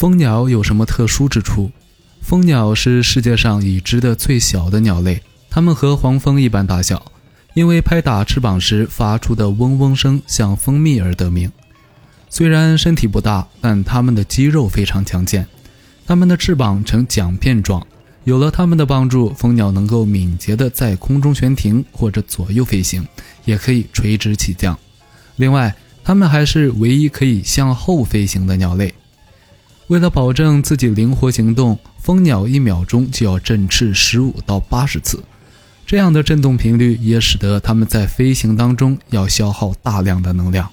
蜂鸟有什么特殊之处？蜂鸟是世界上已知的最小的鸟类，它们和黄蜂一般大小，因为拍打翅膀时发出的嗡嗡声像蜂蜜而得名。虽然身体不大，但它们的肌肉非常强健。它们的翅膀呈桨片状，有了它们的帮助，蜂鸟能够敏捷地在空中悬停或者左右飞行，也可以垂直起降。另外，它们还是唯一可以向后飞行的鸟类。为了保证自己灵活行动，蜂鸟一秒钟就要振翅十五到八十次，这样的振动频率也使得它们在飞行当中要消耗大量的能量。